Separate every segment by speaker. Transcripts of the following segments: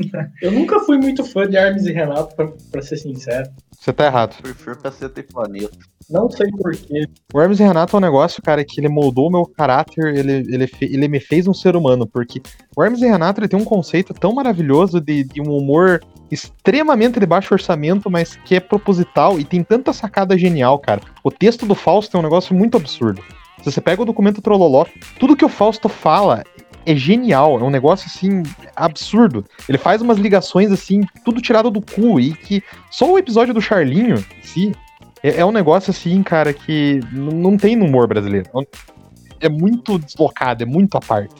Speaker 1: Eu nunca fui muito fã de Hermes e Renato, pra, pra ser sincero.
Speaker 2: Você tá errado.
Speaker 3: Prefiro Caceta e Planeta.
Speaker 1: Não sei porquê.
Speaker 2: O Hermes e Renato é um negócio, cara, que ele moldou o meu caráter, ele, ele, fe- ele me fez um ser humano, porque o Hermes e Renato ele tem um conceito tão maravilhoso de, de um humor extremamente de baixo orçamento, mas que é proposital e tem tanta sacada genial, cara. O texto do Fausto é um negócio muito absurdo. Se você pega o documento Trololó, tudo que o Fausto fala é genial, é um negócio assim absurdo. Ele faz umas ligações assim, tudo tirado do cu e que só o episódio do Charlinho, em si, é, é um negócio assim, cara, que não tem no humor brasileiro. É muito deslocado, é muito à parte.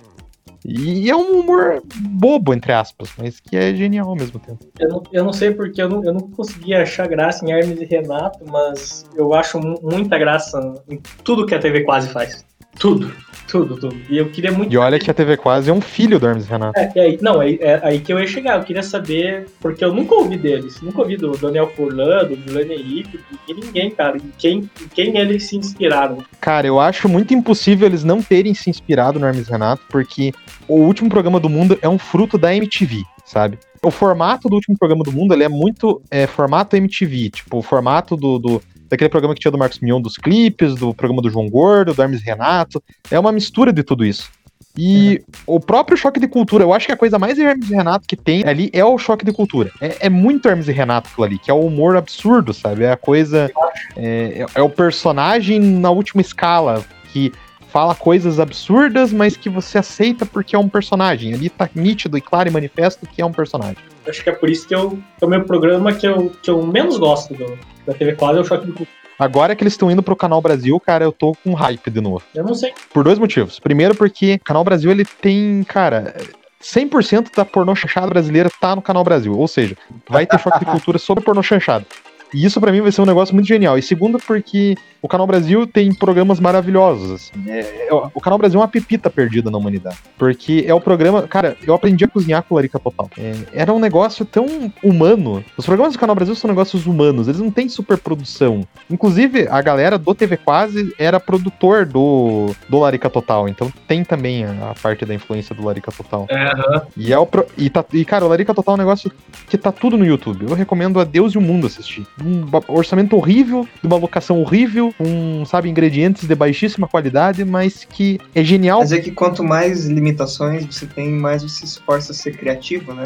Speaker 2: E é um humor bobo, entre aspas, mas que é genial ao mesmo tempo.
Speaker 1: Eu não, eu não sei porque eu não, eu não consegui achar graça em Hermes e Renato, mas eu acho mu- muita graça em tudo que a TV quase faz. Tudo, tudo, tudo. E eu queria muito.
Speaker 2: E olha que a TV Quase é um filho do Hermes Renato.
Speaker 1: É, é aí, não, é, é aí que eu ia chegar. Eu queria saber, porque eu nunca ouvi deles. Nunca ouvi do Daniel Furlan, do Juliano Henrique, de ninguém, cara. Em quem, em quem eles se inspiraram.
Speaker 2: Cara, eu acho muito impossível eles não terem se inspirado no Hermes Renato, porque o último programa do mundo é um fruto da MTV, sabe? O formato do último programa do mundo ele é muito é, formato MTV, tipo, o formato do, do- daquele programa que tinha do Marcos Mion dos clipes, do programa do João Gordo, do Hermes Renato. É uma mistura de tudo isso. E o próprio choque de cultura, eu acho que a coisa mais Hermes e Renato que tem ali é o choque de cultura. É, é muito Hermes e Renato aquilo ali, que é o humor absurdo, sabe? É a coisa. É, é- é o personagem na última escala, que fala coisas absurdas, mas que você aceita porque é um personagem. Ali tá nítido e claro e manifesto que é um personagem.
Speaker 1: Acho que é por isso que eu. que é o meu programa que eu, que eu menos gosto do, da TV Quase é o Choque de Cultura.
Speaker 2: Agora que eles estão indo pro Canal Brasil, cara, eu tô com hype de novo.
Speaker 1: Eu não sei.
Speaker 2: Por dois motivos. Primeiro, porque o Canal Brasil ele tem, cara. 100% da pornô chanchada brasileira tá no Canal Brasil. Ou seja, vai ter choque de cultura sobre pornô chanchada. E isso pra mim vai ser um negócio muito genial. E segundo, porque o Canal Brasil tem programas maravilhosos. assim. É- é- o Canal Brasil é uma pepita perdida na humanidade. Porque é o programa. Cara, eu aprendi a cozinhar com Larica Total. É, era um negócio tão humano. Os programas do Canal Brasil são negócios humanos, eles não têm superprodução. Inclusive, a galera do TV Quase era produtor do, do Larica Total. Então tem também a, a parte da influência do Larica Total.
Speaker 1: É, aham.
Speaker 2: E, é o pro- e, tá- e, cara, o Larica Total é um negócio que tá tudo no YouTube. Eu recomendo a Deus e o mundo assistir. Um orçamento horrível, de uma locação horrível, com, sabe, ingredientes de baixíssima qualidade, mas que é genial.
Speaker 4: Mas é que quanto mais limitações você tem, mais você se esforça a ser criativo, né?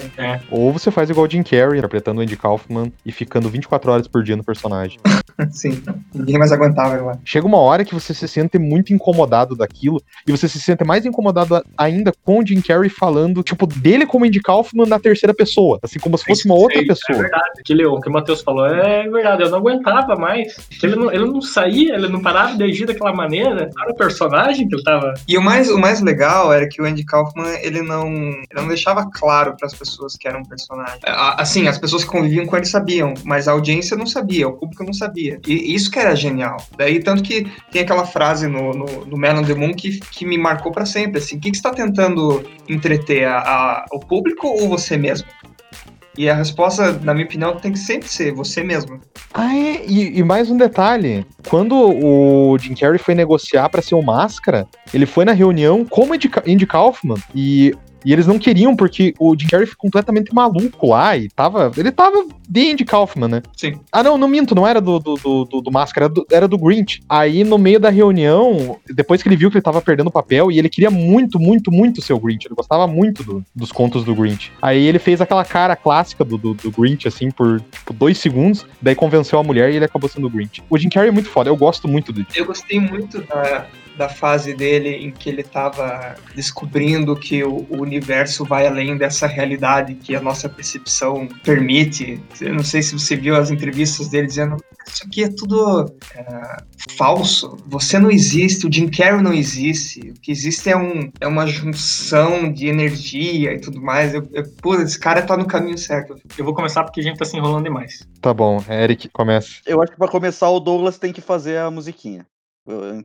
Speaker 2: Ou você faz igual o Jim Carrey, interpretando o Andy Kaufman e ficando 24 horas por dia no personagem.
Speaker 4: Sim. Ninguém mais aguentava lá.
Speaker 2: Chega uma hora que você se sente muito incomodado daquilo, e você se sente mais incomodado ainda com o Jim Carrey falando, tipo, dele como Andy Kaufman na terceira pessoa, assim como se fosse uma outra
Speaker 1: Sei, É
Speaker 2: pessoa.
Speaker 1: verdade. Aquele, o que o Matheus falou é verdade. Eu não aguentava mais. Ele não, ele não saía, ele não parava de agir daquela maneira. Era o personagem que ele tava.
Speaker 4: E o mais, o mais legal era que o Andy Kaufman, ele não, ele não deixava claro para as pessoas que era um personagem. Assim, as pessoas que conviviam com ele sabiam, mas a audiência não sabia, o público não sabia. E isso que era genial. Daí, tanto que tem aquela frase no, no, no Man on the Moon que, que me marcou para sempre, assim, o que, que você está tentando entreter, a, a- o público ou você mesmo? E a resposta, na minha opinião, tem que sempre ser você mesmo.
Speaker 2: Ah, é, e, e mais um detalhe. Quando o Jim Carrey foi negociar pra ser o Máscara, ele foi na reunião com o Andy, Ka- Andy Kaufman e, e eles não queriam porque o Jim Carrey foi completamente maluco lá e tava... Ele tava de Andy Kaufman, né?
Speaker 4: Sim.
Speaker 2: Ah, não, não minto, não era do, do, do, do- do Máscara, era do, era do Grinch. Aí, no meio da reunião, depois que ele viu que ele tava perdendo o papel, e ele queria muito, muito, muito ser o Grinch, ele gostava muito do- dos contos do Grinch. Aí ele fez aquela cara clássica do, do, do Grinch, assim, por, tipo, dois segundos, daí convenceu a mulher e ele acabou sendo o Grinch. O Jim Carrey é muito foda, eu gosto muito dele.
Speaker 4: Eu gostei muito da, da fase dele em que ele tava descobrindo que o, o universo vai além dessa realidade que a nossa percepção permite. Eu não sei se você viu as entrevistas dele dizendo isso aqui é tudo é, falso. Você não existe, o Jim Carrey não existe. O que existe é, um, é uma junção de energia e tudo mais. Eu, eu, pô, esse cara tá no caminho certo.
Speaker 1: Eu vou começar porque a gente tá se enrolando demais.
Speaker 2: Tá bom, Eric, começa.
Speaker 3: Eu acho que pra começar o Douglas tem que fazer a musiquinha. Eu-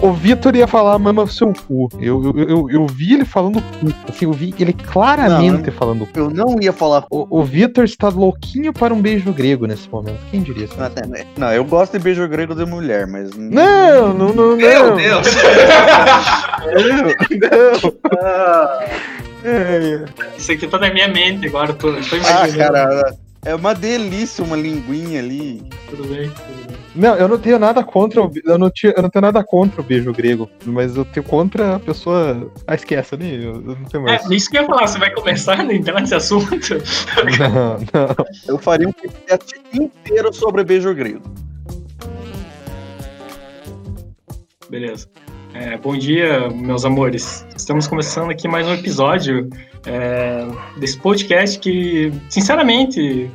Speaker 2: O, Vitor ia falar mama seu cu. Eu, eu, eu, eu vi ele falando cu. Assim, eu vi ele claramente falando cu.
Speaker 3: Eu não ia falar.
Speaker 2: O, o Vitor está louquinho para um beijo grego nesse momento. Quem diria isso?
Speaker 3: Não, eu gosto de beijo grego de mulher, mas.
Speaker 2: Não, não, não,
Speaker 4: Meu
Speaker 2: não.
Speaker 4: Deus!
Speaker 2: Não. É,
Speaker 1: Isso aqui tá na minha mente agora, tô, tô
Speaker 3: Ah,
Speaker 1: imaginando.
Speaker 3: cara, é uma delícia uma linguinha ali.
Speaker 1: Tudo bem, tudo bem.
Speaker 2: Não, eu não tenho nada contra o, eu não, tinha, eu não tenho nada contra o beijo grego, mas eu tenho contra a pessoa. Ah, esquece ali, eu, eu não tenho mais.
Speaker 1: É, isso que eu ia falar, você vai começar a entrar nesse assunto?
Speaker 2: Não, não.
Speaker 3: Eu faria um podcast inteiro sobre beijo grego.
Speaker 1: Beleza. É, bom dia, meus amores. Estamos começando aqui mais um episódio é, desse podcast que, sinceramente,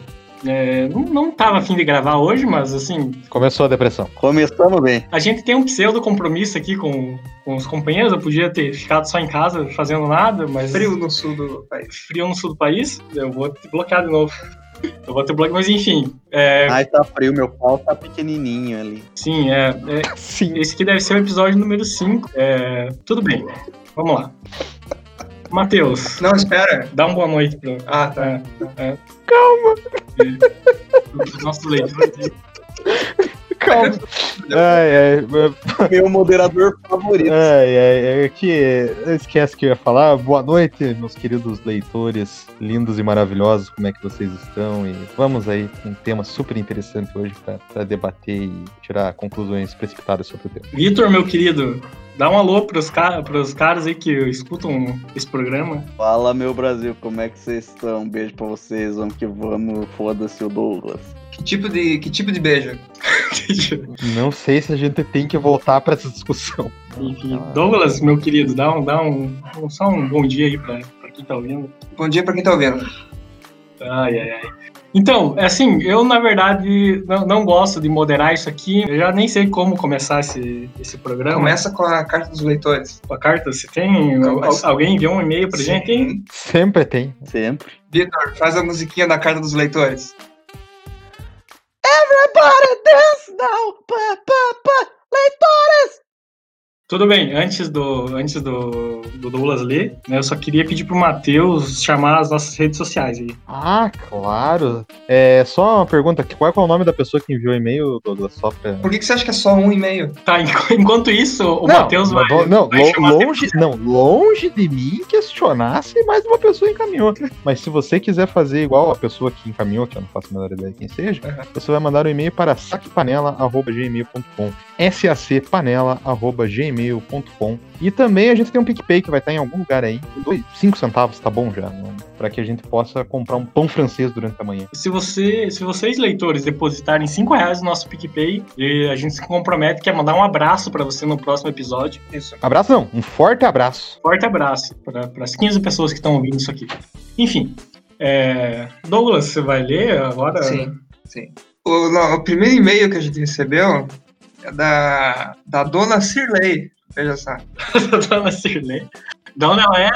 Speaker 1: é, não, não tava afim de gravar hoje, mas assim,
Speaker 2: Começou a depressão.
Speaker 3: Começamos bem.
Speaker 1: a gente tem um pseudo compromisso aqui com, com os companheiros. Eu podia ter ficado só em casa fazendo nada, mas
Speaker 4: Frio no sul do país.
Speaker 1: frio no sul do país, eu vou te bloquear de novo. Eu vou ter bloqueio, mas enfim. É,
Speaker 3: Ai, tá frio, meu pau tá pequenininho ali.
Speaker 1: sim, é, é,
Speaker 2: Sim.
Speaker 1: Esse aqui deve ser o episódio número 5. É, tudo bem, vamos lá. Matheus,
Speaker 4: Não, espera.
Speaker 1: dá uma boa noite pro.
Speaker 4: Ah, tá.
Speaker 1: É, é, Calma! Nosso leitor aqui.
Speaker 2: Calma. Ai, ai,
Speaker 3: Meu moderador favorito.
Speaker 2: ai, ai, é que eu esquece que eu ia falar. Boa noite, meus queridos leitores, lindos e maravilhosos, como é que vocês estão? E vamos aí com um tema super interessante hoje para debater e tirar conclusões precipitadas sobre o tema.
Speaker 1: Vitor, meu querido, dá um alô pros, ca pros caras aí que escutam esse programa.
Speaker 3: Fala, meu Brasil, como é que vocês estão? Um beijo pra vocês, vamos que vamos. Foda-se o Douglas.
Speaker 4: Que tipo de, que tipo de beijo?
Speaker 2: Não sei se a gente tem que voltar para essa discussão.
Speaker 1: Enfim, Douglas, meu querido, dá um, dá um, só um bom dia aí pra, pra quem tá ouvindo.
Speaker 4: Bom dia pra quem tá ouvindo.
Speaker 1: Ai, ai, ai. Então, é assim, eu na verdade não, não gosto de moderar isso aqui. Eu já nem sei como começar esse, esse programa.
Speaker 4: Começa com a carta dos leitores.
Speaker 1: A carta, você tem.
Speaker 4: Começa.
Speaker 1: al- Alguém enviou um e-mail pra gente? hein?
Speaker 4: Sim.
Speaker 2: Sempre tem.
Speaker 3: Sempre.
Speaker 4: Vitor, faz a musiquinha da carta dos leitores.
Speaker 3: Everybody dance now! Pa, pa, pa.
Speaker 1: Tudo bem, antes do, antes do, do Douglas ler, né, eu só queria pedir pro Matheus chamar as nossas redes sociais aí.
Speaker 2: Ah, claro. É só uma pergunta: qual é, qual é o nome da pessoa que enviou o e-mail, Douglas? Só pra.
Speaker 4: Por que, que você acha que é só um e-mail?
Speaker 1: Tá, enqu- enquanto isso, o Matheus vai.
Speaker 2: Não, não,
Speaker 1: vai
Speaker 2: longe, não, longe de mim questionar se mais uma pessoa encaminhou. Mas se você quiser fazer igual a pessoa que encaminhou, que eu não faço a menor ideia quem seja,
Speaker 4: Uhum.
Speaker 2: você vai mandar um e-mail para sacpanela.gmail.com sacpanela.gmail.com E também a gente tem um PicPay que vai estar em algum lugar aí. 5 centavos, tá bom já. Não, para que a gente possa comprar um pão francês durante a manhã.
Speaker 1: Se, você, se vocês, leitores, depositarem 5 reais no nosso PicPay, e a gente se compromete que é mandar um abraço pra você no próximo episódio.
Speaker 4: Isso.
Speaker 2: Abraço não, um forte abraço.
Speaker 1: Forte abraço para as 15 pessoas que estão ouvindo isso aqui. Enfim, é, Douglas, você vai ler agora?
Speaker 4: Sim, sim. O, não, o primeiro e-mail que a gente recebeu da, da dona Cirlei. Veja só.
Speaker 1: Dona Cirlei. De onde ela é?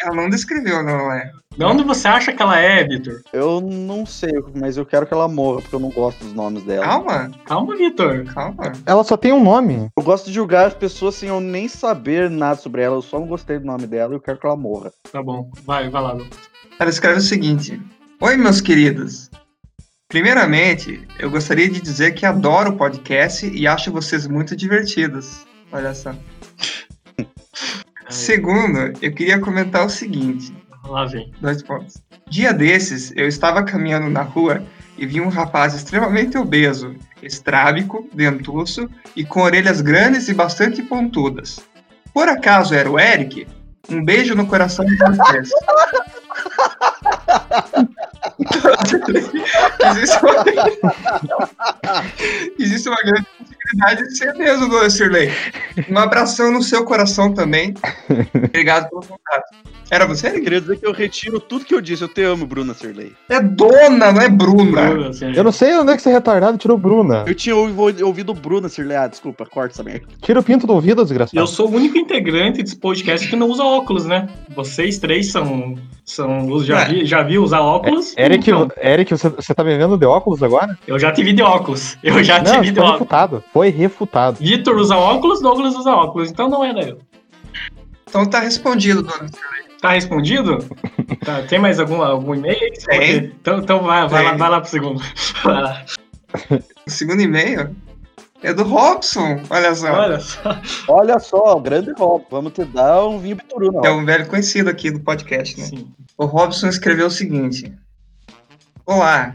Speaker 4: Ela não descreveu, não é?
Speaker 1: De onde você acha que ela é, Vitor?
Speaker 3: Eu não sei, mas eu quero que ela morra, porque eu não gosto dos nomes dela.
Speaker 4: Calma,
Speaker 1: Calma, Vitor.
Speaker 4: calma.
Speaker 2: Ela só tem um nome.
Speaker 3: Eu gosto de julgar as pessoas sem eu nem saber nada sobre ela. Eu só não gostei do nome dela e eu quero que ela morra.
Speaker 1: Tá bom, vai, vai lá.
Speaker 4: Ela escreve o seguinte: Oi, meus queridos. Primeiramente, eu gostaria de dizer que adoro o podcast e acho vocês muito divertidos. Olha só. Segundo, eu queria comentar o seguinte:
Speaker 1: Lá vem.
Speaker 4: dois pontos. Dia desses, eu estava caminhando na rua e vi um rapaz extremamente obeso, estrábico, dentuço e com orelhas grandes e bastante pontudas. Por acaso era o Eric? Um beijo no coração de vocês. Existe uma... Existe uma grande possibilidade de ser mesmo, Dona Shirley. Um abração no seu coração também. Obrigado pelo contato. Era você,
Speaker 3: Eu queria dizer que eu retiro tudo que eu disse. Eu te amo, Bruna Serley.
Speaker 4: É dona, não é Bruna.
Speaker 2: Eu não sei onde é que você retardado tirou Bruna.
Speaker 3: Eu tinha ouvi- ouvido Bruna Serley. Ah, desculpa, corta essa merda.
Speaker 2: Tira o pinto do ouvido, desgraçado.
Speaker 1: Eu sou o único integrante desse podcast que não usa óculos, né? Vocês três são. são já,
Speaker 4: É.
Speaker 1: vi, já vi usar óculos?
Speaker 2: Eric,
Speaker 1: Então,
Speaker 2: Eric você, você tá me vendo de óculos agora?
Speaker 1: eu já tive de óculos. Eu já
Speaker 2: Não,
Speaker 1: tive de
Speaker 2: foi
Speaker 1: óculos.
Speaker 2: refutado. Foi refutado.
Speaker 1: Vitor usa óculos, Douglas usa óculos, então não era eu.
Speaker 4: Então tá respondido, dona.
Speaker 1: Tá respondido? Tá, tem mais algum, algum e-mail
Speaker 4: Tem.
Speaker 1: Então, então vai, vai, lá, vai lá pro segundo. Vai lá.
Speaker 4: O segundo e-mail é do Robson. Olha só.
Speaker 1: Olha só.
Speaker 3: Olha só, o grande Rob. Vamos te dar um vinho Bituruna.
Speaker 4: É um velho conhecido aqui do podcast, né?
Speaker 1: Sim.
Speaker 4: O Robson escreveu o seguinte: Olá.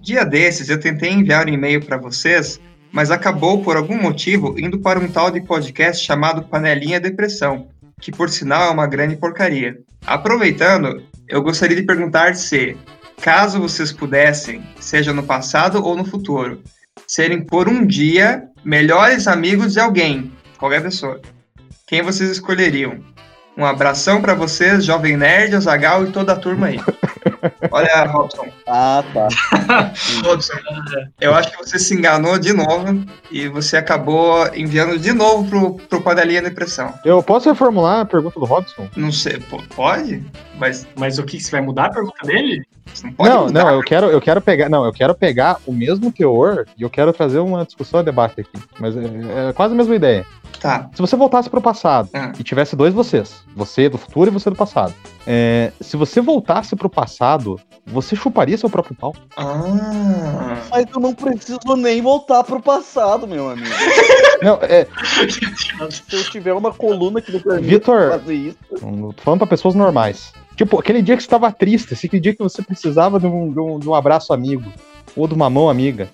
Speaker 4: Dia desses eu tentei enviar um e-mail para vocês, mas acabou por algum motivo indo para um tal de podcast chamado Panelinha Depressão, que por sinal é uma grande porcaria. Aproveitando, eu gostaria de perguntar se, caso vocês pudessem, seja no passado ou no futuro, serem por um dia melhores amigos de alguém, qualquer pessoa, quem vocês escolheriam? Um abração pra vocês, Jovem Nerd, Azagal e toda a turma aí. Olha, Robson.
Speaker 3: Ah, tá.
Speaker 4: Robson, eu acho que você se enganou de novo e você acabou enviando de novo pro, pro Panelinha Depressão.
Speaker 2: Eu posso reformular a pergunta do Robson?
Speaker 4: Não sei, pode? Mas
Speaker 1: Mas o que? Você vai mudar a pergunta dele?
Speaker 4: Não
Speaker 2: não, não, eu quero, eu quero pegar, não, eu quero pegar o mesmo teor e eu quero trazer uma discussão a debate aqui. Mas é, é quase a mesma ideia.
Speaker 4: Tá.
Speaker 2: Se você voltasse pro passado
Speaker 4: Ah.
Speaker 2: e tivesse dois vocês, você do futuro e você do passado, é, se você voltasse pro passado, você chuparia seu próprio pau?
Speaker 4: Ah.
Speaker 3: Mas eu não preciso nem voltar pro passado, meu amigo.
Speaker 2: Não, é,
Speaker 3: Se eu tiver uma coluna que permite
Speaker 2: Vitor,
Speaker 3: fazer isso.
Speaker 2: Não tô falando pra pessoas normais. Tipo, aquele dia que você tava triste, assim, aquele dia que você precisava de um, de um, de um abraço amigo, ou de uma mão amiga.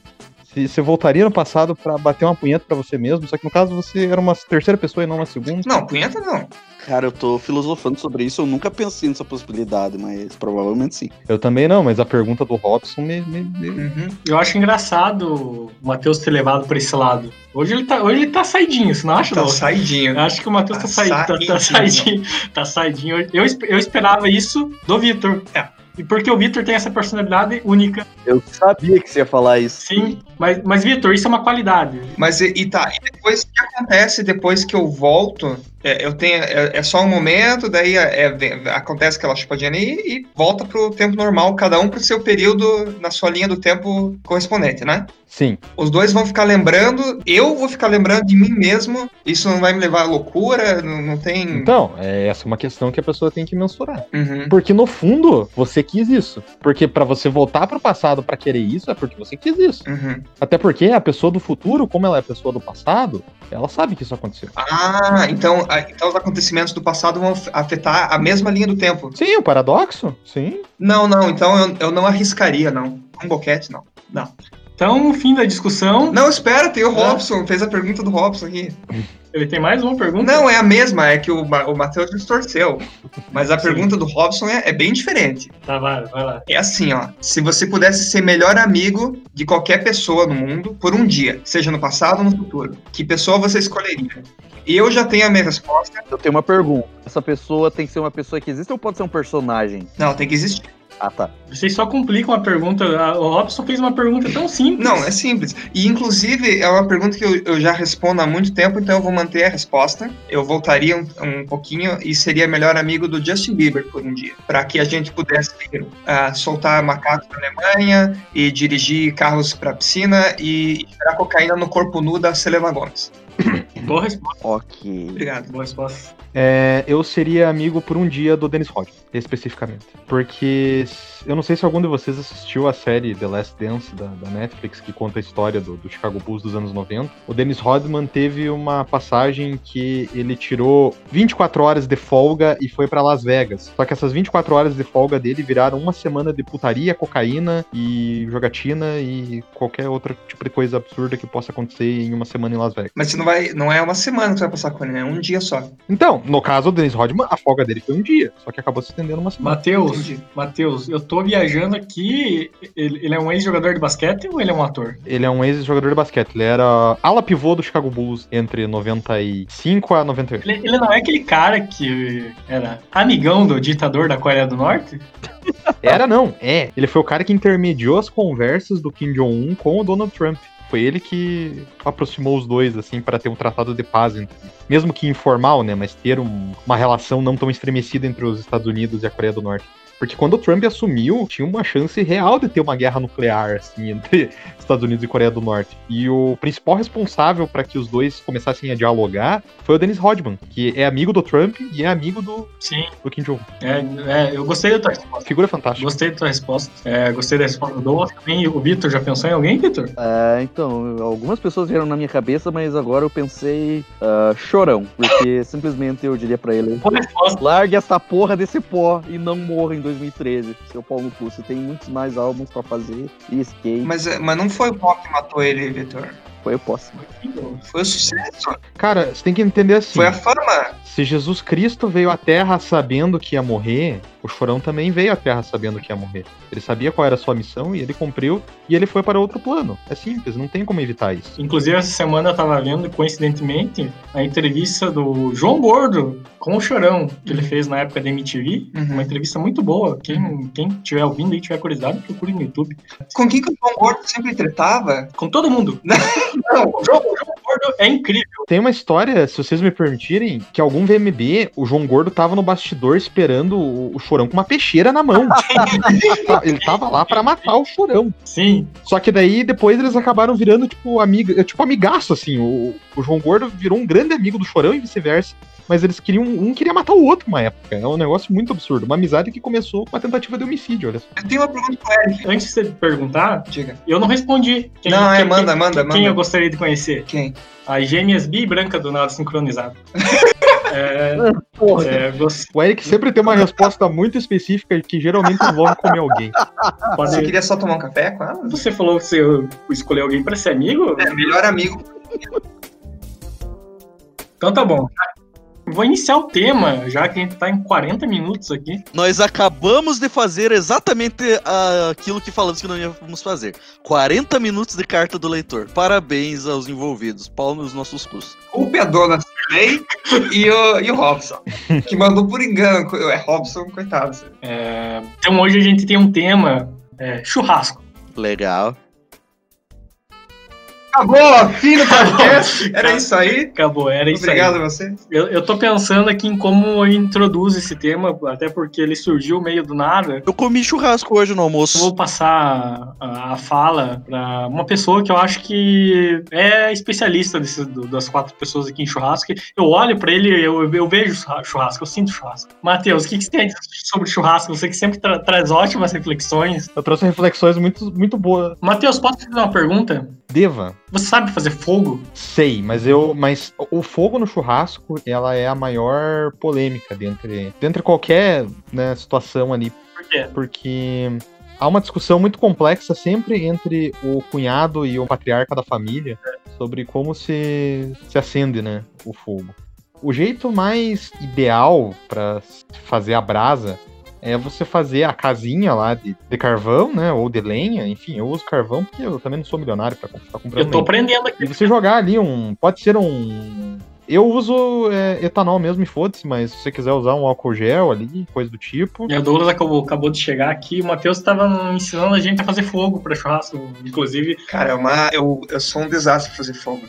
Speaker 2: Se você voltaria no passado pra bater uma punheta pra você mesmo, só que no caso você era uma terceira pessoa e não uma segunda.
Speaker 4: Não, punheta não.
Speaker 3: Cara, eu tô filosofando sobre isso. Eu nunca pensei nessa possibilidade, mas provavelmente sim.
Speaker 2: Eu também não, mas a pergunta do Robson me. me- me-
Speaker 4: Uhum.
Speaker 1: Eu acho engraçado o Matheus ter levado pra esse lado. Hoje ele tá, hoje ele tá saidinho, você não acha,
Speaker 4: Tá
Speaker 1: não?
Speaker 4: saidinho.
Speaker 1: Eu acho que o Matheus
Speaker 4: Tá
Speaker 1: tá, saí- tá- tá
Speaker 4: saidinho.
Speaker 1: saidinho. Tá saidinho. Eu, eu esperava isso do Vitor.
Speaker 4: É.
Speaker 1: E porque o Vitor tem essa personalidade única,
Speaker 3: Eu sabia que você ia falar isso.
Speaker 1: sim. Mas, mas Vitor, isso é uma qualidade.
Speaker 4: Mas e, e tá, e depois o que acontece depois que eu volto? É, eu tenho, é, é só um momento, daí é, é, acontece aquela chupadinha ali e volta pro tempo normal, cada um pro seu período na sua linha do tempo correspondente, né?
Speaker 2: Sim.
Speaker 4: Os dois vão ficar lembrando, eu vou ficar lembrando de mim mesmo, isso não vai me levar à loucura, não, não tem.
Speaker 2: Então, é essa uma questão que a pessoa tem que mensurar.
Speaker 4: Uhum.
Speaker 2: Porque no fundo, você quis isso. Porque pra você voltar pro passado pra querer isso, é porque você quis isso.
Speaker 4: Uhum.
Speaker 2: Até porque a pessoa do futuro, como ela é a pessoa do passado, ela sabe que isso aconteceu.
Speaker 4: Ah, então, então os acontecimentos do passado vão af- afetar a mesma linha do tempo.
Speaker 2: Sim, o paradoxo? Sim.
Speaker 4: Não, não, então eu, eu não arriscaria, não. Um boquete, não.
Speaker 1: Então, no fim da discussão,
Speaker 4: Não, espera, tem o
Speaker 1: Ah.
Speaker 4: Robson, fez a pergunta do Robson aqui.
Speaker 1: ele tem mais uma pergunta.
Speaker 4: Não, é a mesma, é que o, o Matheus distorceu. Mas a
Speaker 1: Sim.
Speaker 4: pergunta do Robson é, é bem diferente.
Speaker 1: Tá, vai, vai lá.
Speaker 4: É assim, ó. Se você pudesse ser melhor amigo de qualquer pessoa no mundo por um dia, seja no passado ou no futuro, que pessoa você escolheria? E eu já tenho a minha resposta.
Speaker 3: Eu tenho uma pergunta. Essa pessoa tem que ser uma pessoa que existe ou pode ser um personagem?
Speaker 4: Não, tem que existir.
Speaker 3: Ah, tá.
Speaker 1: Vocês só complicam a pergunta. O Robson fez uma pergunta tão simples.
Speaker 4: Não, é simples. E, inclusive, é uma pergunta que eu, eu já respondo há muito tempo, então eu vou manter a resposta. Eu voltaria um, um pouquinho e seria melhor amigo do Justin Bieber por um dia. Para que a gente pudesse ah, soltar macacos na Alemanha e dirigir carros para piscina e tirar cocaína no corpo nu da Selena Gomes.
Speaker 1: Boa resposta.
Speaker 3: Ok.
Speaker 4: Obrigado.
Speaker 1: Boa resposta.
Speaker 2: É, eu seria amigo por um dia do Dennis Rodman, especificamente. Porque eu não sei se algum de vocês assistiu a série The Last Dance da, da Netflix, que conta a história do, do Chicago Bulls dos anos 90. O Dennis Rodman teve uma passagem que ele tirou 24 horas de folga e foi pra Las Vegas. Só que essas 24 horas de folga dele viraram uma semana de putaria, cocaína e jogatina e qualquer outro tipo de coisa absurda que possa acontecer em uma semana em Las Vegas.
Speaker 4: Mas você não vai. Não é uma semana que você vai passar com ele, é um dia só.
Speaker 2: Então, no caso do Dennis Rodman, a folga dele foi um dia, só que acabou se estendendo uma semana.
Speaker 1: Matheus. Matheus, eu tô viajando aqui. Ele, ele é um ex-jogador de basquete ou ele é um ator?
Speaker 2: Ele é um ex-jogador de basquete, ele era ala pivô do Chicago Bulls entre 95 a 98.
Speaker 1: Ele, ele não é aquele cara que era amigão do ditador da Coreia do Norte?
Speaker 2: Era não, é. Ele foi o cara que intermediou as conversas do Kim Jong-un com o Donald Trump. Foi ele que aproximou os dois, assim, para ter um tratado de paz. Mesmo que informal, né? Mas ter um- uma relação não tão estremecida entre os Estados Unidos e a Coreia do Norte. Porque quando o Trump assumiu, tinha uma chance real de ter uma guerra nuclear, assim, entre Estados Unidos e Coreia do Norte. E o principal responsável para que os dois começassem a dialogar foi o Dennis Rodman, que é amigo do Trump e é amigo do,
Speaker 1: Sim.
Speaker 2: do Kim Jong.
Speaker 1: É, é, eu gostei da tua resposta.
Speaker 2: Figura fantástica.
Speaker 1: Gostei da tua resposta. É, gostei da resposta do Douglas também. O Vitor já pensou em alguém, Vitor?
Speaker 3: Ah, então, algumas pessoas vieram na minha cabeça, mas agora eu pensei ah, chorão, porque simplesmente eu diria pra ele: largue essa porra desse pó e não morra em 2013, seu pau no. Você tem muitos mais álbuns pra fazer e skate.
Speaker 4: Mas, é, mas não foi o pop que matou ele, Vitor.
Speaker 3: Foi eu posso.
Speaker 4: Foi o sucesso.
Speaker 2: Cara, você tem que entender assim.
Speaker 4: Foi a fama.
Speaker 2: Se Jesus Cristo veio à Terra sabendo que ia morrer, o Chorão também veio à Terra sabendo que ia morrer. Ele sabia qual era a sua missão e ele cumpriu e ele foi para outro plano. É simples, não tem como evitar isso.
Speaker 1: Inclusive, essa semana eu tava vendo, coincidentemente, a entrevista do João Gordo com o Chorão, que ele fez na época da MTV.
Speaker 4: Uhum.
Speaker 1: Uma entrevista muito boa. Quem, quem tiver ouvindo e tiver curiosidade, procure no YouTube.
Speaker 4: Com quem que o João Gordo sempre tretava?
Speaker 1: Com todo mundo.
Speaker 4: Não.
Speaker 1: o João, o João Gordo é incrível.
Speaker 2: Tem uma história, se vocês me permitirem, que algum VMB, o João Gordo tava no bastidor esperando o, o Chorão com uma peixeira na mão. ele tava lá para matar o Chorão.
Speaker 1: Sim.
Speaker 2: Só que daí depois eles acabaram virando tipo amiga, tipo amigaço assim. O, o João Gordo virou um grande amigo do Chorão e vice-versa. Mas eles queriam. Um queria matar o outro uma época. É um negócio muito absurdo. Uma amizade que começou com uma tentativa de homicídio, olha só.
Speaker 4: Eu tenho uma pergunta pro Eric.
Speaker 1: Antes de você perguntar,
Speaker 4: Diga.
Speaker 1: eu não respondi. Quem-
Speaker 4: não, é,
Speaker 1: quem-
Speaker 4: manda,
Speaker 1: quem-
Speaker 4: manda,
Speaker 1: Quem
Speaker 4: manda.
Speaker 1: eu gostaria de conhecer?
Speaker 4: Quem?
Speaker 1: A gêmeas bi e branca do nada sincronizado. é,
Speaker 3: Porra.
Speaker 1: é, você
Speaker 2: O Eric sempre tem uma resposta muito específica que geralmente envolve comer alguém.
Speaker 1: pode.
Speaker 4: Você queria só tomar um café com ela?
Speaker 1: Você falou que você escolheu alguém pra ser amigo?
Speaker 4: É, melhor amigo.
Speaker 1: Então tá bom. Vou iniciar o tema, já que a gente tá em 40 minutos aqui.
Speaker 5: Nós acabamos de fazer exatamente ah, aquilo que falamos que não íamos fazer. 40 minutos de carta do leitor. Parabéns aos envolvidos. Pau nos nossos custos.
Speaker 4: Culpa é a dona e o, e o Robson. Que mandou por engano. É Robson, coitado.
Speaker 1: É, Então hoje a gente tem um tema é, churrasco.
Speaker 5: Legal.
Speaker 4: Acabou, fim do podcast. Era isso aí.
Speaker 1: Acabou, era isso
Speaker 4: Obrigado
Speaker 1: aí.
Speaker 4: a você.
Speaker 1: Eu, eu tô pensando aqui em como eu introduzo esse tema, até porque ele surgiu meio do nada.
Speaker 5: Eu comi churrasco hoje no
Speaker 1: Eu
Speaker 5: almoço.
Speaker 1: vou passar a, a fala para uma pessoa que eu acho que é especialista desse- do- das quatro pessoas aqui em churrasco. Eu olho para ele, eu, eu vejo churrasco, eu sinto churrasco. Matheus, o que, que você tem sobre churrasco? Você que sempre tra- traz ótimas reflexões.
Speaker 2: Eu trouxe reflexões muito, muito boas.
Speaker 1: Matheus, posso te fazer uma pergunta?
Speaker 2: Deva,
Speaker 1: Você sabe fazer fogo?
Speaker 2: sei, mas eu. Mas o fogo no churrasco, ela é a maior polêmica dentre, dentre qualquer né, situação ali.
Speaker 1: Por quê?
Speaker 2: Porque há uma discussão muito complexa sempre entre o cunhado e o patriarca da família sobre como se, se acende né, o fogo. O jeito mais ideal para fazer a brasa é você fazer a casinha lá de, de carvão, né? Ou de lenha, enfim, eu uso carvão porque eu também não sou milionário para ficar comprando
Speaker 1: Eu tô
Speaker 2: lenha.
Speaker 1: aprendendo aqui.
Speaker 2: E você jogar ali um. Pode ser um. Eu uso é, etanol mesmo e foda-se, mas se você quiser usar um álcool gel ali, coisa do tipo.
Speaker 1: E o Douglas acabou, acabou de chegar aqui. O Matheus estava ensinando a gente a fazer fogo para churrasco. Inclusive,
Speaker 4: Cara, é uma, eu, eu sou um desastre fazer fogo.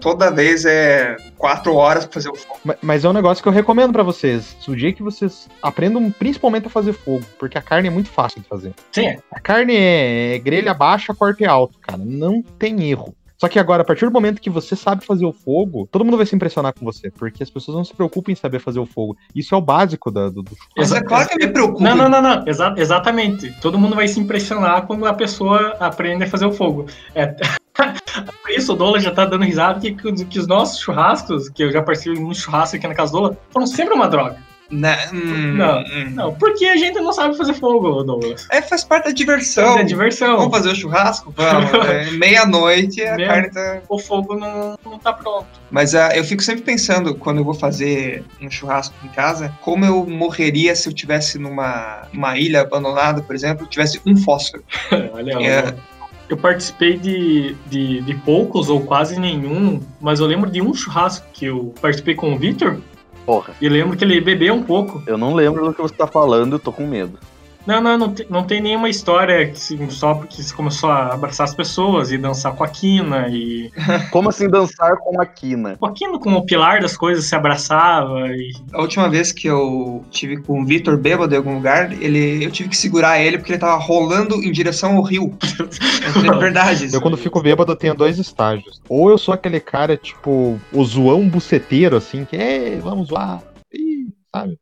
Speaker 4: Toda vez é quatro horas pra fazer o fogo.
Speaker 2: Ma- Mas é um negócio que eu recomendo pra vocês. O dia que vocês aprendam principalmente a fazer fogo, porque a carne é muito fácil de fazer.
Speaker 1: sim, é.
Speaker 2: A carne é grelha baixa, corte alto, cara. Não tem erro. Só que agora, a partir do momento que você sabe fazer o fogo, todo mundo vai se impressionar com você, porque as pessoas não se preocupam em saber fazer o fogo. Isso é o básico da- do, do
Speaker 4: Mas
Speaker 1: Exa-
Speaker 4: é claro que me preocupa.
Speaker 1: Não, não, não, não. Exa- exatamente. Todo mundo vai se impressionar quando a pessoa aprende a fazer o fogo. É... Por isso o Dola já tá dando risada que, que os nossos churrascos, que eu já participei de muitos churrascos aqui na casa do Dola, foram sempre uma droga.
Speaker 4: Né? Hum,
Speaker 1: Não,
Speaker 4: hum.
Speaker 1: Não, porque a gente não sabe fazer fogo, Douglas.
Speaker 4: É, faz parte da diversão.
Speaker 1: É diversão.
Speaker 4: Vamos fazer o churrasco? Vamos. É, Meia-noite a
Speaker 1: Meia-
Speaker 4: carne tá.
Speaker 1: O fogo não, não tá pronto.
Speaker 4: Mas ah, eu fico sempre pensando, quando eu vou fazer um churrasco em casa, como eu morreria se eu tivesse numa uma ilha abandonada, por exemplo, tivesse um fósforo.
Speaker 1: Olha,
Speaker 4: É.
Speaker 1: Eu participei de, de, de poucos ou quase nenhum, mas eu lembro de um churrasco que eu participei com o Victor
Speaker 3: Porra,
Speaker 1: e lembro que ele bebeu um pouco.
Speaker 3: eu não lembro do que você tá falando, eu tô com medo.
Speaker 1: Não, não, não, tem, não tem nenhuma história que se- só porque você começou a abraçar as pessoas e dançar com a quina e.
Speaker 3: Como assim dançar com a quina?
Speaker 1: Com a quina, com o pilar das coisas, se abraçava e.
Speaker 4: A última vez que eu tive com o Vitor bêbado em algum lugar, ele, eu tive que segurar ele porque ele tava rolando em direção ao rio. É verdade. isso.
Speaker 2: Eu, quando fico bêbado, eu tenho dois estágios. Ou eu sou aquele cara, tipo, o zoão buceteiro, assim, que é, vamos lá, ih, sabe?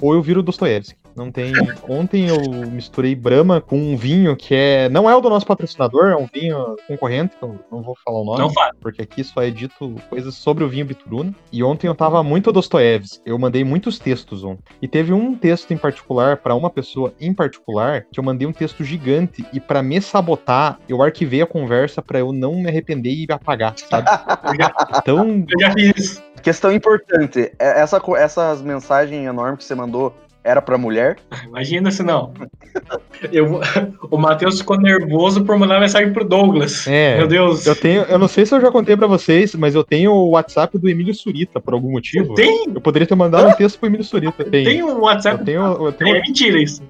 Speaker 2: Ou eu viro Dostoiévski. Não tem. Ontem eu misturei Brahma com um vinho que é. Não é o do nosso patrocinador, é um vinho concorrente, que eu não vou falar o nome.
Speaker 1: Não fala.
Speaker 2: porque aqui só é dito coisas sobre o vinho Bituruna. E ontem eu tava muito Dostoiévski. Eu mandei muitos textos ontem. E teve um texto em particular, pra uma pessoa em particular, que eu mandei um texto gigante. E pra me sabotar, eu arquivei a conversa pra eu não me arrepender e apagar, sabe? Então,
Speaker 1: eu já fiz.
Speaker 3: Questão importante, é- essa, essas mensagens enormes que você mandou era pra mulher?
Speaker 1: Imagina se não. Eu, o Matheus ficou nervoso por mandar mensagem pro Douglas.
Speaker 2: É,
Speaker 1: Meu Deus.
Speaker 2: eu tenho. Eu não sei se eu já contei pra vocês, mas eu tenho o WhatsApp do Emílio Surita, por algum motivo.
Speaker 1: Tem,
Speaker 2: Eu poderia ter mandado um texto pro Emílio Surita. Tem.
Speaker 1: tem um WhatsApp.
Speaker 2: Eu tenho, eu tenho,
Speaker 1: É mentira isso.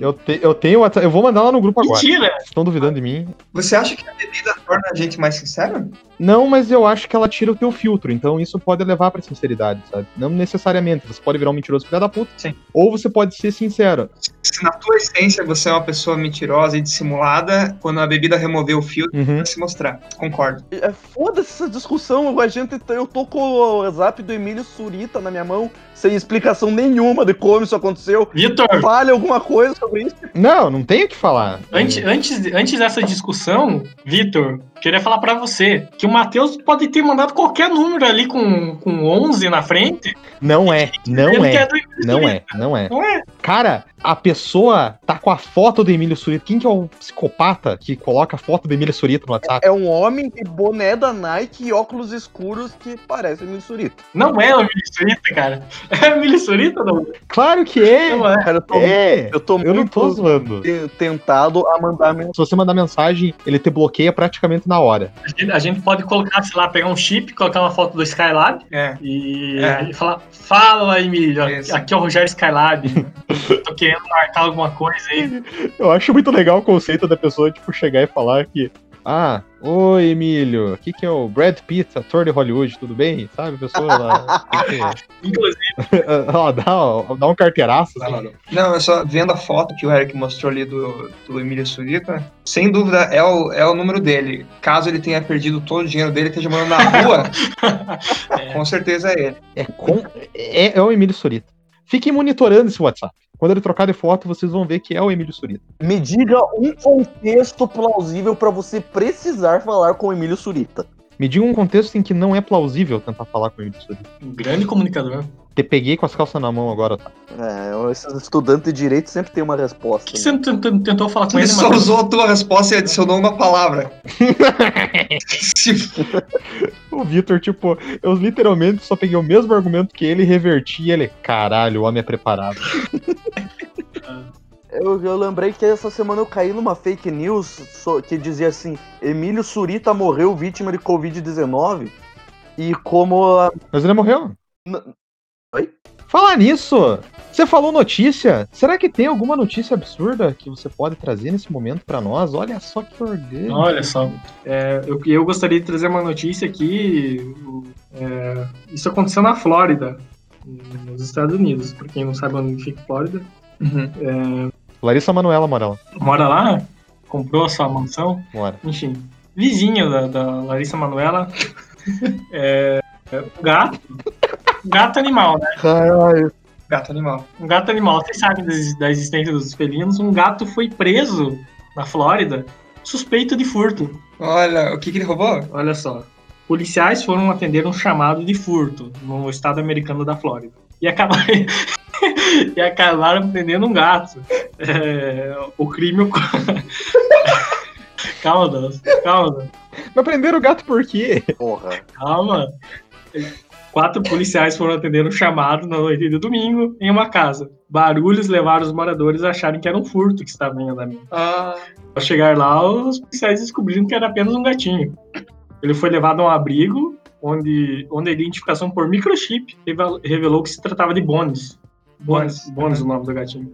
Speaker 2: Eu, te, eu tenho WhatsApp. Eu vou mandar lá no grupo agora.
Speaker 1: Mentira.
Speaker 2: Vocês estão duvidando de mim?
Speaker 4: Você acha que a bebida torna a gente mais sincero?
Speaker 2: Não, mas eu acho que ela tira o teu filtro, então isso pode levar pra sinceridade, sabe? Não necessariamente. Você pode virar um mentiroso filho da puta.
Speaker 4: Sim.
Speaker 2: Ou você pode ser sincero.
Speaker 4: Se na tua essência você é uma pessoa mentirosa e dissimulada, quando a bebida remover o filtro,
Speaker 2: Uhum.
Speaker 4: vai se mostrar. Concordo.
Speaker 3: É, Foda-se essa discussão, a gente, eu tô com o WhatsApp do Emílio Surita na minha mão, sem explicação nenhuma de como isso aconteceu.
Speaker 1: Vitor,
Speaker 3: Fale alguma coisa sobre isso.
Speaker 2: Não, não tem o que falar.
Speaker 1: antes, antes, antes dessa discussão, Vitor, queria falar pra você que o Matheus pode ter mandado qualquer número ali com, com 11 na frente.
Speaker 2: Não é, não é,
Speaker 1: Emílio
Speaker 2: não é, não é.
Speaker 1: Não é.
Speaker 2: Cara, a pessoa tá com a foto do Emílio Surita. Quem que é o psicopata que coloca a foto do Emílio Surita no WhatsApp?
Speaker 3: É um homem de boné da Nike e óculos escuros que parece Emílio Surita.
Speaker 1: Não é o Emílio Surita, cara. É o Emílio Surita, não?
Speaker 2: Claro que é!
Speaker 1: Não é.
Speaker 3: Cara, eu tô,
Speaker 2: É!
Speaker 3: eu tô
Speaker 2: Eu não
Speaker 3: muito
Speaker 2: tô zoando.
Speaker 3: te- tentado a mandar mensagem.
Speaker 2: Se você mandar mensagem, ele te bloqueia praticamente na hora.
Speaker 1: A gente, a gente pode colocar, sei lá, pegar um chip, colocar uma foto do Skylab
Speaker 4: É.
Speaker 1: e,
Speaker 4: É.
Speaker 1: e falar: Fala, Emílio,
Speaker 4: Isso.
Speaker 1: aqui é o Rogério Skylab. Tô querendo marcar alguma coisa aí.
Speaker 2: Eu acho muito legal o conceito da pessoa, tipo, chegar e falar que. Ah, oi Emílio, aqui que é o Brad Pitt, ator de Hollywood, tudo bem? Sabe, a pessoa lá.
Speaker 1: Inclusive,
Speaker 2: Ó, dá, ó, dá um carteiraço. assim.
Speaker 4: Não, eu só vendo a foto que o Eric mostrou ali do, do Emílio Surita, sem dúvida é o, é o número dele. Caso ele tenha perdido todo o dinheiro dele e esteja morando na rua, com certeza é ele.
Speaker 2: É, com, é, é o Emílio Surita. Fiquem monitorando esse WhatsApp. Quando ele trocar de foto, vocês vão ver que é o Emílio Surita.
Speaker 3: Me diga um contexto plausível pra você precisar falar com o Emílio Surita.
Speaker 2: Me diga um contexto em que não é plausível tentar falar com o Emílio Surita.
Speaker 1: um grande comunicador.
Speaker 2: Te peguei com as calças na mão agora, tá?
Speaker 3: É, esses estudantes de direito sempre tem uma resposta.
Speaker 1: Por que você não tentou, falar com
Speaker 4: Ele
Speaker 1: ele,
Speaker 4: só
Speaker 1: Matheus?
Speaker 4: usou a tua resposta e adicionou uma palavra.
Speaker 2: O Vitor, tipo, eu literalmente só peguei o mesmo argumento que ele reverti e ele. Caralho, o homem é preparado.
Speaker 3: Eu, eu lembrei que essa semana eu caí numa fake news que dizia assim: Emílio Surita morreu vítima de Covid-19 e como. a-
Speaker 2: Mas ele morreu.
Speaker 3: N- Oi?
Speaker 2: Falar nisso, você falou notícia. Será que tem alguma notícia absurda que você pode trazer nesse momento pra nós? Olha só que orgânico.
Speaker 1: Olha só, é, eu, eu gostaria de trazer uma notícia aqui. é, isso aconteceu na Flórida, nos Estados Unidos. Pra quem não sabe onde fica Flórida,
Speaker 4: Uhum.
Speaker 2: Larissa Manuela Morela.
Speaker 1: mora lá, comprou a sua mansão,
Speaker 2: Bora.
Speaker 1: enfim, vizinho da, da Larissa Manuela. é, é um gato, um gato animal, né?
Speaker 3: Caralho.
Speaker 4: Gato animal.
Speaker 1: Um gato animal. Vocês sabem da existência dos felinos. Um gato foi preso na Flórida, suspeito de furto.
Speaker 4: Olha, o que, que ele roubou?
Speaker 1: Olha só. Policiais foram atender um chamado de furto no estado americano da Flórida. e acabaram, e acabaram prendendo um gato. É, o crime. calma, Deus. Calma.
Speaker 2: Mas prenderam o gato por quê?
Speaker 3: Porra.
Speaker 1: Calma. Quatro policiais foram atender um chamado na noite de domingo em uma casa. Barulhos levaram os moradores a acharem que era um furto que estava em andamento.
Speaker 4: Ah,
Speaker 1: Ao chegar lá, os policiais descobriram que era apenas um gatinho. Ele foi levado a um abrigo, onde, onde a identificação por microchip revel- revelou que se tratava de Bones. Bones,
Speaker 4: Bones,
Speaker 1: o nome do gatinho.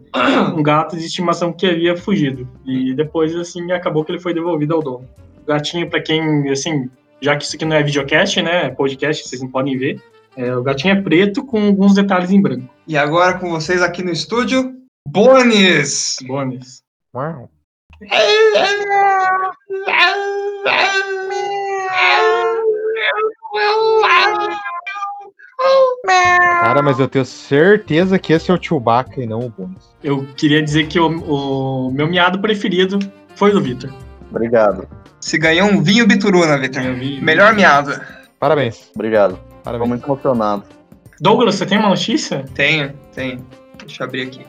Speaker 1: Um gato de estimação que havia fugido. E depois, assim, acabou que ele foi devolvido ao dono. O gatinho, pra quem, assim, já que isso aqui não é videocast, né, é podcast, vocês não podem ver. é, o gatinho é preto com alguns detalhes em branco.
Speaker 4: e agora com vocês aqui no estúdio, Bones!
Speaker 1: Bones.
Speaker 2: Uau. Cara, mas eu tenho certeza que esse é o Chewbacca e não o Bones.
Speaker 1: Eu queria dizer que o, o meu miado preferido foi o do Vitor.
Speaker 3: Obrigado.
Speaker 4: Se ganhou um vinho bituruna, Vitor.
Speaker 1: Eu vi-
Speaker 4: Melhor miado.
Speaker 2: Parabéns.
Speaker 3: Obrigado. Tô
Speaker 2: Parabéns.
Speaker 3: muito emocionado.
Speaker 1: Douglas, você tem uma notícia?
Speaker 4: Tenho, tenho. Deixa eu abrir aqui.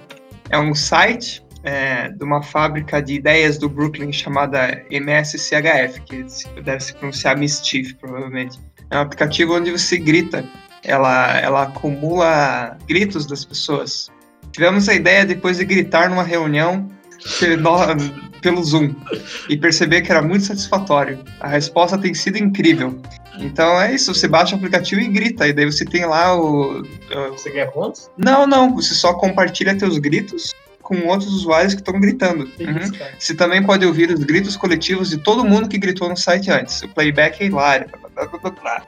Speaker 4: É um site é, de uma fábrica de ideias do Brooklyn chamada MSCHF, que deve se pronunciar Mischief, provavelmente. É um aplicativo onde você grita. Ela, ela acumula gritos das pessoas. Tivemos a ideia depois de gritar numa reunião pelo, Zoom e perceber que era muito satisfatório. A resposta tem sido incrível. Então é isso, você baixa o aplicativo e grita, e daí você tem lá o, o
Speaker 1: Você ganha pontos?
Speaker 4: não, não. Você só compartilha teus gritos com outros usuários que estão gritando. Uhum. Você também pode ouvir os gritos coletivos de todo mundo que gritou no site antes. O playback é hilário.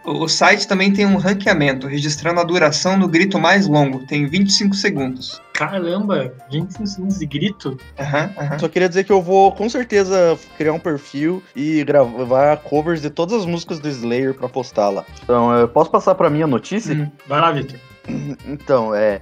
Speaker 4: O site também tem um ranqueamento, registrando a duração do grito mais longo. Tem 25 segundos.
Speaker 1: Caramba, 25 segundos de grito?
Speaker 4: Aham, aham.
Speaker 3: Só queria dizer que eu vou com certeza criar um perfil e gravar covers de todas as músicas do Slayer pra postar lá. Então, eu posso passar pra minha notícia?
Speaker 4: Hum.
Speaker 1: Vai lá, Vitor.
Speaker 3: Então, é.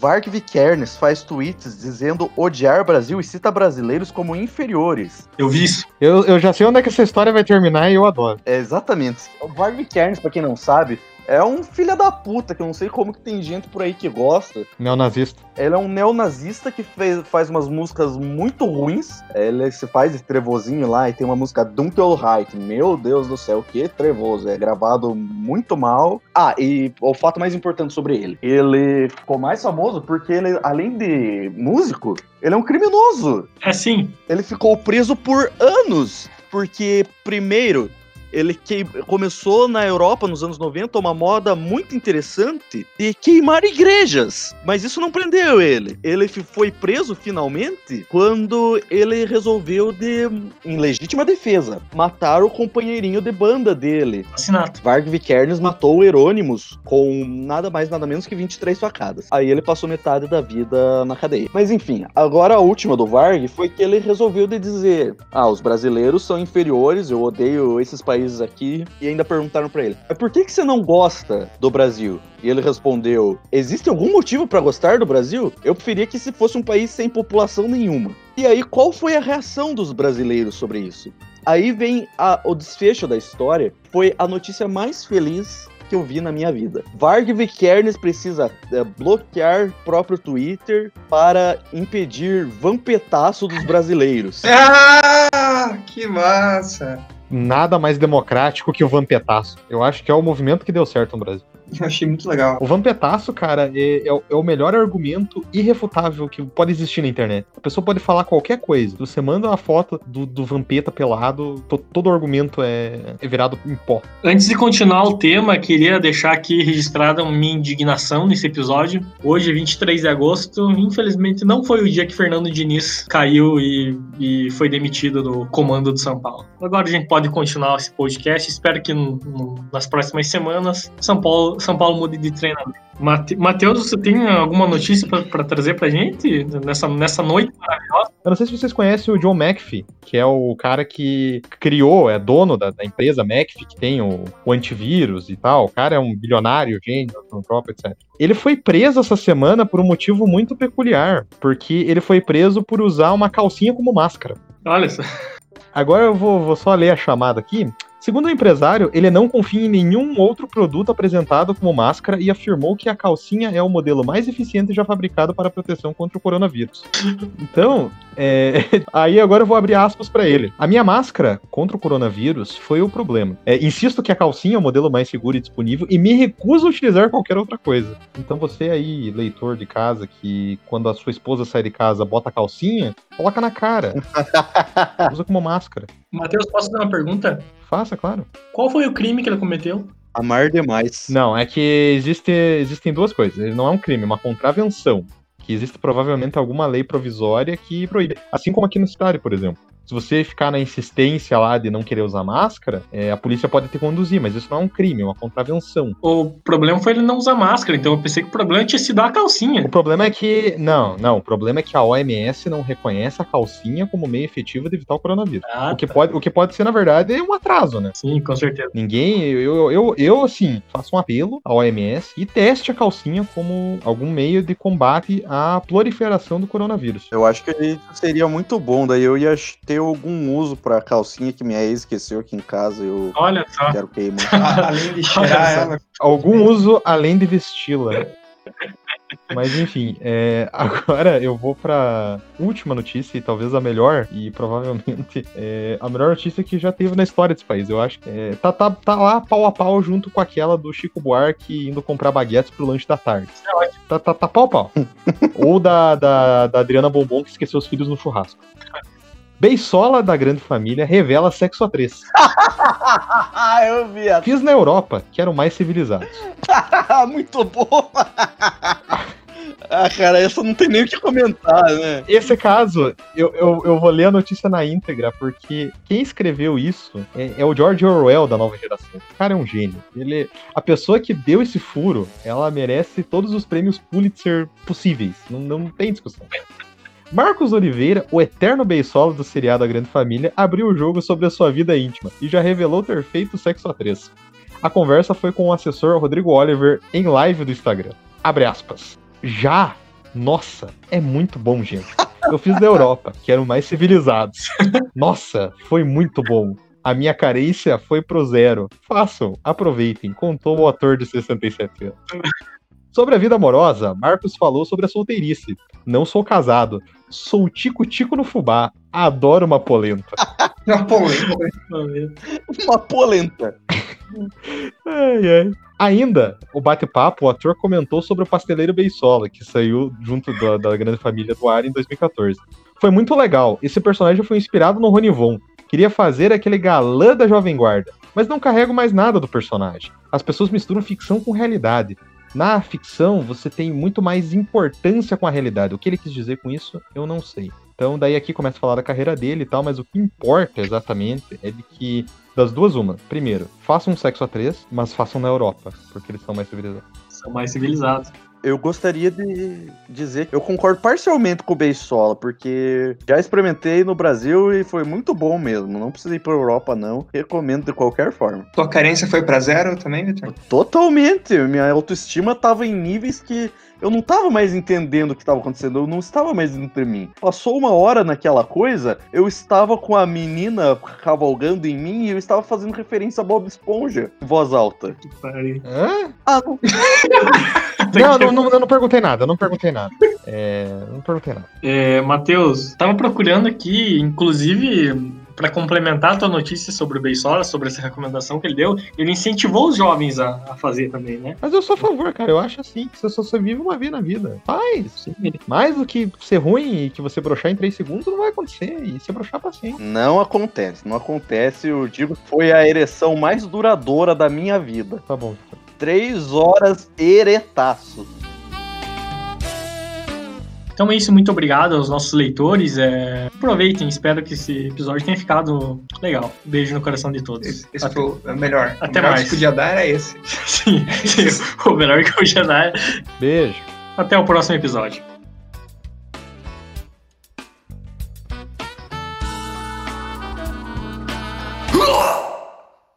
Speaker 3: Varg Vikernes faz tweets dizendo odiar Brasil e cita brasileiros como inferiores.
Speaker 1: Eu vi isso.
Speaker 2: Eu, eu já sei onde é que essa história vai terminar e eu adoro.
Speaker 3: É, exatamente. O Varg Vikernes, pra quem não sabe, é um filho da puta, que eu não sei como que tem gente por aí que gosta.
Speaker 2: Neonazista.
Speaker 3: Ele é um neonazista que fez, faz umas músicas muito ruins. Ele se faz esse trevozinho lá e tem uma música Dunkelheit. Meu Deus do céu, que trevoso. É gravado muito mal. Ah, e o fato mais importante sobre ele. Ele ficou mais famoso porque ele, além de músico, ele é um criminoso.
Speaker 1: É sim.
Speaker 3: Ele ficou preso por anos. Porque, primeiro, ele que começou na Europa nos anos 90 uma moda muito interessante de queimar igrejas. Mas isso não prendeu ele. Ele foi preso finalmente quando ele resolveu de, em legítima defesa, matar o companheirinho de banda dele.
Speaker 1: Assassinato.
Speaker 3: Varg Vikernes matou o Herônimos com nada mais nada menos que 23 facadas. Aí ele passou metade da vida na cadeia. Mas enfim, agora a última do Varg foi que ele resolveu de dizer: "Ah, os brasileiros são inferiores, eu odeio esses países aqui". E ainda perguntaram pra ele: "Mas por que que você não gosta do Brasil?" E ele respondeu: "Existe algum motivo pra gostar do Brasil? Eu preferia que se fosse um país sem população nenhuma". E aí, qual foi a reação dos brasileiros sobre isso? Aí vem a- o desfecho da história. Foi a notícia mais feliz que eu vi na minha vida. Varg Vikernes precisa é, bloquear próprio Twitter para impedir vampetaço dos brasileiros.
Speaker 4: Ah, que massa!
Speaker 2: Nada mais democrático que o Vampetaço. Eu acho que é o movimento que deu certo no Brasil.
Speaker 4: Eu achei muito legal.
Speaker 2: O Vampetaço, cara, é, é o- é o melhor argumento irrefutável que pode existir na internet. A pessoa pode falar qualquer coisa. Você manda uma foto do, do Vampeta pelado, to- todo argumento é, é virado em pó.
Speaker 1: Antes de continuar o tema, queria deixar aqui registrada minha indignação nesse episódio. Hoje, 23 de agosto, infelizmente não foi o dia que Fernando Diniz caiu e, e foi demitido do comando do São Paulo. Agora a gente pode continuar esse podcast. Espero que no- no- nas próximas semanas São Paulo, São Paulo mude de treinamento. Mate- Matheus, você tem alguma notícia para trazer pra gente nessa, nessa noite?
Speaker 2: Eu não sei se vocês conhecem o John McAfee, que é o cara que criou, é dono da, da empresa McAfee, que tem o, o antivírus e tal. O cara é um bilionário, gênio, próprio, etc. Ele foi preso essa semana por um motivo muito peculiar, porque ele foi preso por usar uma calcinha como máscara.
Speaker 1: Olha só.
Speaker 2: Agora eu vou, vou só ler a chamada aqui. Segundo o empresário, ele não confia em nenhum outro produto apresentado como máscara e afirmou que a calcinha é o modelo mais eficiente já fabricado para proteção contra o coronavírus. Então, é, aí agora eu vou abrir aspas para ele. A minha máscara contra o coronavírus foi o problema. É, insisto que a calcinha é o modelo mais seguro e disponível e me recuso a utilizar qualquer outra coisa. Então você aí, leitor de casa, que quando a sua esposa sai de casa bota a calcinha, coloca na cara. Usa como máscara.
Speaker 1: Matheus, posso dar uma pergunta?
Speaker 2: Faça, claro.
Speaker 1: Qual foi o crime que ele cometeu?
Speaker 3: Amar demais.
Speaker 2: Não, é que existe, existem duas coisas. Ele não é um crime, é uma contravenção. Que existe provavelmente alguma lei provisória que proíbe. Assim como aqui na cidade, por exemplo. Se você ficar na insistência lá de não querer usar máscara, é, a polícia pode te conduzir, mas isso não é um crime, é uma contravenção.
Speaker 1: O problema foi ele não usar máscara, então eu pensei que o problema tinha sido a calcinha.
Speaker 2: O problema é que. Não, não. O problema é que a OMS não reconhece a calcinha como meio efetivo de evitar o coronavírus.
Speaker 1: Ah,
Speaker 2: O que, pode, o que pode ser, na verdade, um atraso, né?
Speaker 1: Sim, com certeza.
Speaker 2: Ninguém, eu, eu, eu, assim, faço um apelo à OMS e teste a calcinha como algum meio de combate à proliferação do coronavírus.
Speaker 3: Eu acho que isso seria muito bom. Daí eu ia ter algum uso pra calcinha que minha ex esqueceu aqui em casa. Eu
Speaker 1: Olha só.
Speaker 3: quero queimar.
Speaker 4: Além de cheirar ela.
Speaker 2: Algum uso além de vesti-la. Mas enfim, é, agora eu vou pra última notícia, e talvez a melhor, e provavelmente é, a melhor notícia que já teve na história desse país. Eu acho que é, tá, tá, tá lá pau a pau junto com aquela do Chico Buarque indo comprar baguetes pro lanche da tarde.
Speaker 1: É.
Speaker 2: Tá, tá, tá pau a pau. Ou da, da, da Adriana Bombom que esqueceu os filhos no churrasco. Beisola da grande família revela sexo a três.
Speaker 3: Eu vi. a-
Speaker 2: Fiz na Europa, que eram mais civilizados.
Speaker 3: muito bom. ah, cara, essa não tem nem o que comentar, né?
Speaker 2: Esse caso, eu, eu, eu vou ler a notícia na íntegra, porque quem escreveu isso é, é o George Orwell da nova geração. O cara é um gênio. Ele, a pessoa que deu esse furo, ela merece todos os prêmios Pulitzer possíveis. Não, não tem discussão. Marcos Oliveira, o eterno beisola do seriado A Grande Família, abriu o jogo sobre a sua vida íntima e já revelou ter feito sexo a três. A conversa foi com o assessor Rodrigo Oliver em live do Instagram. Abre aspas. Já? Nossa, é muito bom, gente. Eu fiz da Europa, que eram mais civilizados. Nossa, foi muito bom. A minha carência foi pro zero. Façam, aproveitem, contou o ator de 67 anos. Sobre a vida amorosa, Marcos falou sobre a solteirice. Não sou casado. Sou tico-tico no fubá. Adoro uma polenta.
Speaker 4: Uma polêmica.
Speaker 3: Uma polenta.
Speaker 2: Ai, ai. Ainda, o bate-papo, o ator comentou sobre o pasteleiro Beisola, que saiu junto da, da grande família do ar em 2014. Foi muito legal. Esse personagem foi inspirado no Rony Von. Queria fazer aquele galã da Jovem Guarda, mas não carrego mais nada do personagem. As pessoas misturam ficção com realidade. Na ficção, você tem muito mais importância com a realidade. O que ele quis dizer com isso, eu não sei. Então, daí aqui começa a falar da carreira dele e tal, mas o que importa exatamente é de que, das duas, uma. Primeiro, façam um sexo a três, mas façam na Europa, porque eles são mais civilizados.
Speaker 1: São mais civilizados.
Speaker 3: Eu gostaria de dizer que eu concordo parcialmente com o Beisola, porque já experimentei no Brasil e foi muito bom mesmo. Não precisa ir pra Europa, não. Recomendo de qualquer forma.
Speaker 4: Tua carência foi pra zero também, Vitor?
Speaker 3: Totalmente. Minha autoestima tava em níveis que eu não tava mais entendendo o que tava acontecendo. Eu não estava mais entre mim. Passou uma hora naquela coisa, eu estava com a menina cavalgando em mim e eu estava fazendo referência a Bob Esponja em voz alta.
Speaker 1: Que pariu.
Speaker 2: Hã?
Speaker 3: Ah, não.
Speaker 2: Não, não, não, eu não perguntei nada, eu não perguntei nada. É, não perguntei nada.
Speaker 1: É, Matheus, tava procurando aqui, inclusive, para complementar a tua notícia sobre o Beisola, sobre essa recomendação que ele deu, ele incentivou os jovens a, a fazer também, né?
Speaker 2: Mas eu sou a favor, cara. Eu acho assim, que você só vive uma vez na vida. Faz. Mais do que ser ruim e que você broxar em 3 segundos não vai acontecer. E se broxar pra sempre.
Speaker 3: Não acontece, não acontece. Eu digo que foi a ereção mais duradoura da minha vida.
Speaker 2: Tá bom.
Speaker 3: Três horas eretaço.
Speaker 1: Então é isso, muito obrigado aos nossos leitores. É, aproveitem, espero que esse episódio tenha ficado legal. Beijo no coração de todos.
Speaker 4: Esse, esse
Speaker 1: Até-
Speaker 4: foi o melhor.
Speaker 1: Até
Speaker 4: o melhor
Speaker 1: mais.
Speaker 4: que podia dar era esse.
Speaker 1: Sim, sim, o melhor que eu já dar.
Speaker 2: Beijo.
Speaker 1: Até o próximo episódio.